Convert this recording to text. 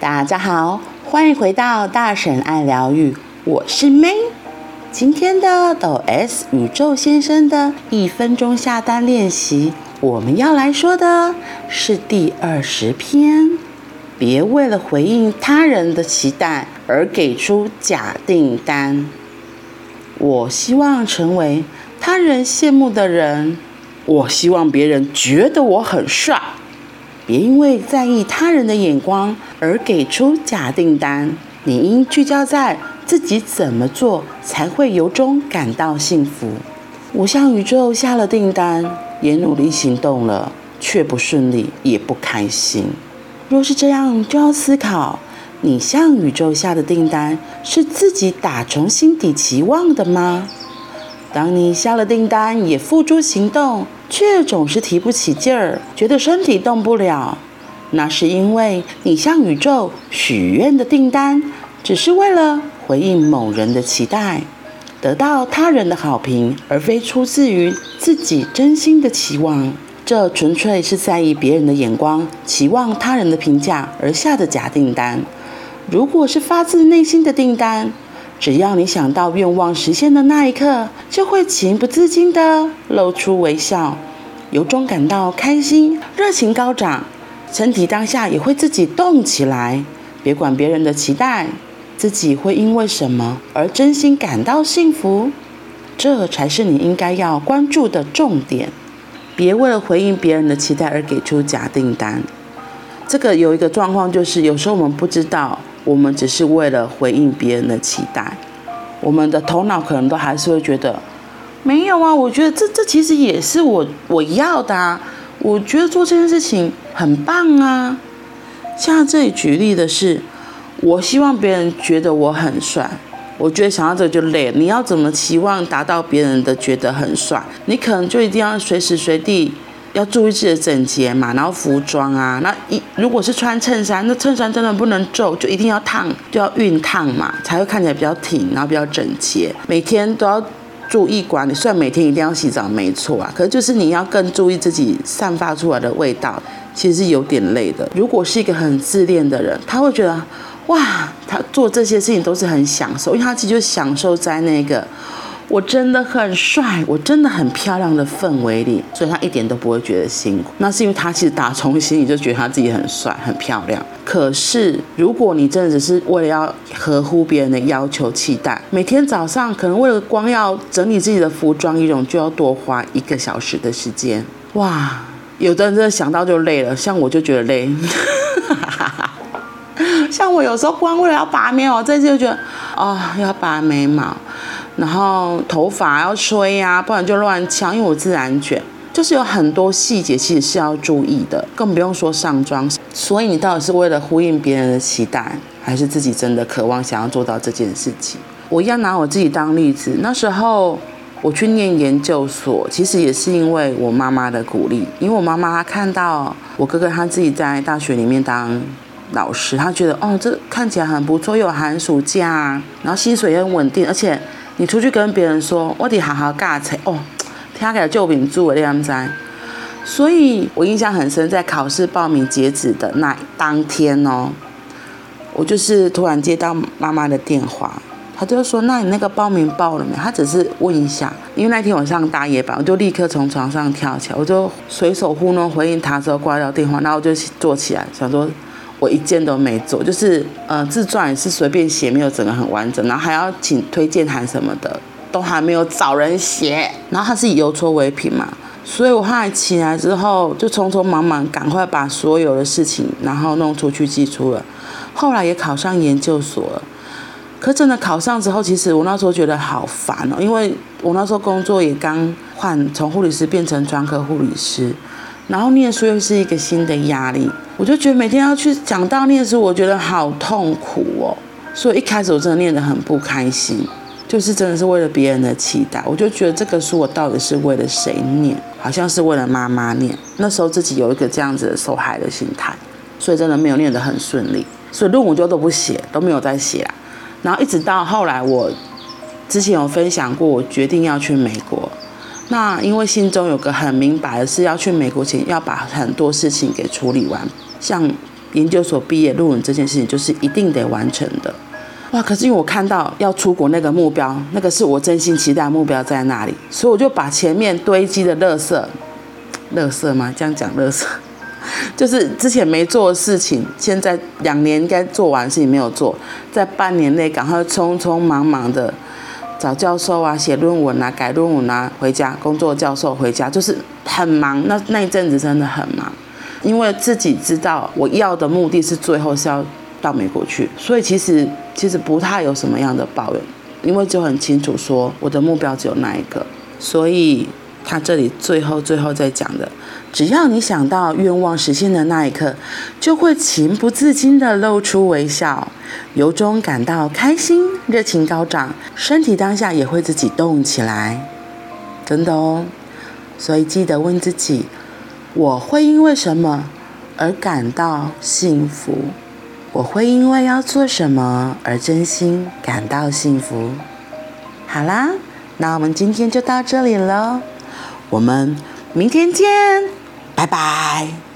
大家好，欢迎回到大婶爱疗愈，我是 May。今天的抖 S 宇宙先生的一分钟下单练习，我们要来说的是第二十篇。别为了回应他人的期待而给出假订单。我希望成为他人羡慕的人。我希望别人觉得我很帅。别因为在意他人的眼光而给出假订单，你应聚焦在自己怎么做才会由衷感到幸福。我向宇宙下了订单，也努力行动了，却不顺利，也不开心。若是这样，就要思考：你向宇宙下的订单是自己打从心底期望的吗？当你下了订单，也付诸行动，却总是提不起劲儿，觉得身体动不了，那是因为你向宇宙许愿的订单，只是为了回应某人的期待，得到他人的好评，而非出自于自己真心的期望。这纯粹是在意别人的眼光，期望他人的评价而下的假订单。如果是发自内心的订单，只要你想到愿望实现的那一刻，就会情不自禁地露出微笑，由衷感到开心，热情高涨，身体当下也会自己动起来。别管别人的期待，自己会因为什么而真心感到幸福，这才是你应该要关注的重点。别为了回应别人的期待而给出假订单。这个有一个状况，就是有时候我们不知道。我们只是为了回应别人的期待，我们的头脑可能都还是会觉得，没有啊，我觉得这这其实也是我我要的啊，我觉得做这件事情很棒啊。像这里举例的是，我希望别人觉得我很帅，我觉得想到这就累。你要怎么期望达到别人的觉得很帅？你可能就一定要随时随地。要注意自己的整洁嘛，然后服装啊，那一如果是穿衬衫，那衬衫真的不能皱，就一定要烫，就要熨烫嘛，才会看起来比较挺，然后比较整洁。每天都要注意管理，虽然每天一定要洗澡，没错啊，可是就是你要更注意自己散发出来的味道，其实是有点累的。如果是一个很自恋的人，他会觉得哇，他做这些事情都是很享受，因为他其实就享受在那个。我真的很帅，我真的很漂亮的氛围里，所以他一点都不会觉得辛苦。那是因为他其实打从心里就觉得他自己很帅、很漂亮。可是如果你真的只是为了要合乎别人的要求、期待，每天早上可能为了光要整理自己的服装仪容，就要多花一个小时的时间。哇，有的人真的想到就累了，像我就觉得累。像我有时候光为了要拔眉毛，这次就觉得啊、哦，要拔眉毛。然后头发要吹呀、不然就乱翘。因为我自然卷，就是有很多细节其实是要注意的，更不用说上妆。所以你到底是为了呼应别人的期待，还是自己真的渴望想要做到这件事情？我一样拿我自己当例子。那时候我去念研究所，其实也是因为我妈妈的鼓励。因为我妈妈她看到我哥哥他自己在大学里面当老师，她觉得哦，这看起来很不错，又有寒暑假，然后薪水也很稳定，而且。你出去跟别人说，我得好好教册哦，听起来就民主的样子。所以我印象很深，在考试报名截止的那当天哦，我就是突然接到妈妈的电话，她就说：“那你那个报名报了没？”她只是问一下，因为那天晚上大夜班，我就立刻从床上跳起来，我就随手糊弄回应她之后挂掉电话，然后我就坐起来想说。我一件都没做，就是呃自传也是随便写，没有整个很完整，然后还要请推荐函什么的，都还没有找人写。然后他是以邮戳为凭嘛，所以我后来起来之后就匆匆忙忙赶快把所有的事情然后弄出去寄出了。后来也考上研究所了，可真的考上之后，其实我那时候觉得好烦哦，因为我那时候工作也刚换，从护理师变成专科护理师。然后念书又是一个新的压力，我就觉得每天要去讲道念书，我觉得好痛苦哦。所以一开始我真的念得很不开心，就是真的是为了别人的期待。我就觉得这个书我到底是为了谁念？好像是为了妈妈念。那时候自己有一个这样子的受害的心态，所以真的没有念得很顺利。所以论文就都不写，都没有再写啦。然后一直到后来，我之前有分享过，我决定要去美国。那因为心中有个很明白的是，要去美国前要把很多事情给处理完，像研究所毕业论文这件事情就是一定得完成的。哇！可是因为我看到要出国那个目标，那个是我真心期待的目标在那里，所以我就把前面堆积的垃圾，垃圾吗？这样讲垃圾，就是之前没做的事情，现在两年该做完的事情没有做，在半年内赶快匆匆忙忙的找教授啊，写论文啊，改论文啊，回家工作，教授回家，就是很忙。那那一阵子真的很忙，因为自己知道我要的目的是最后是要。到美国去，所以其实其实不太有什么样的抱怨，因为就很清楚说我的目标只有那一个，所以他这里最后最后再讲的，只要你想到愿望实现的那一刻，就会情不自禁地露出微笑，由衷感到开心，热情高涨，身体当下也会自己动起来，真的哦，所以记得问自己，我会因为什么而感到幸福？我会因为要做什么而真心感到幸福。好啦，那我们今天就到这里了，我们明天见，拜拜。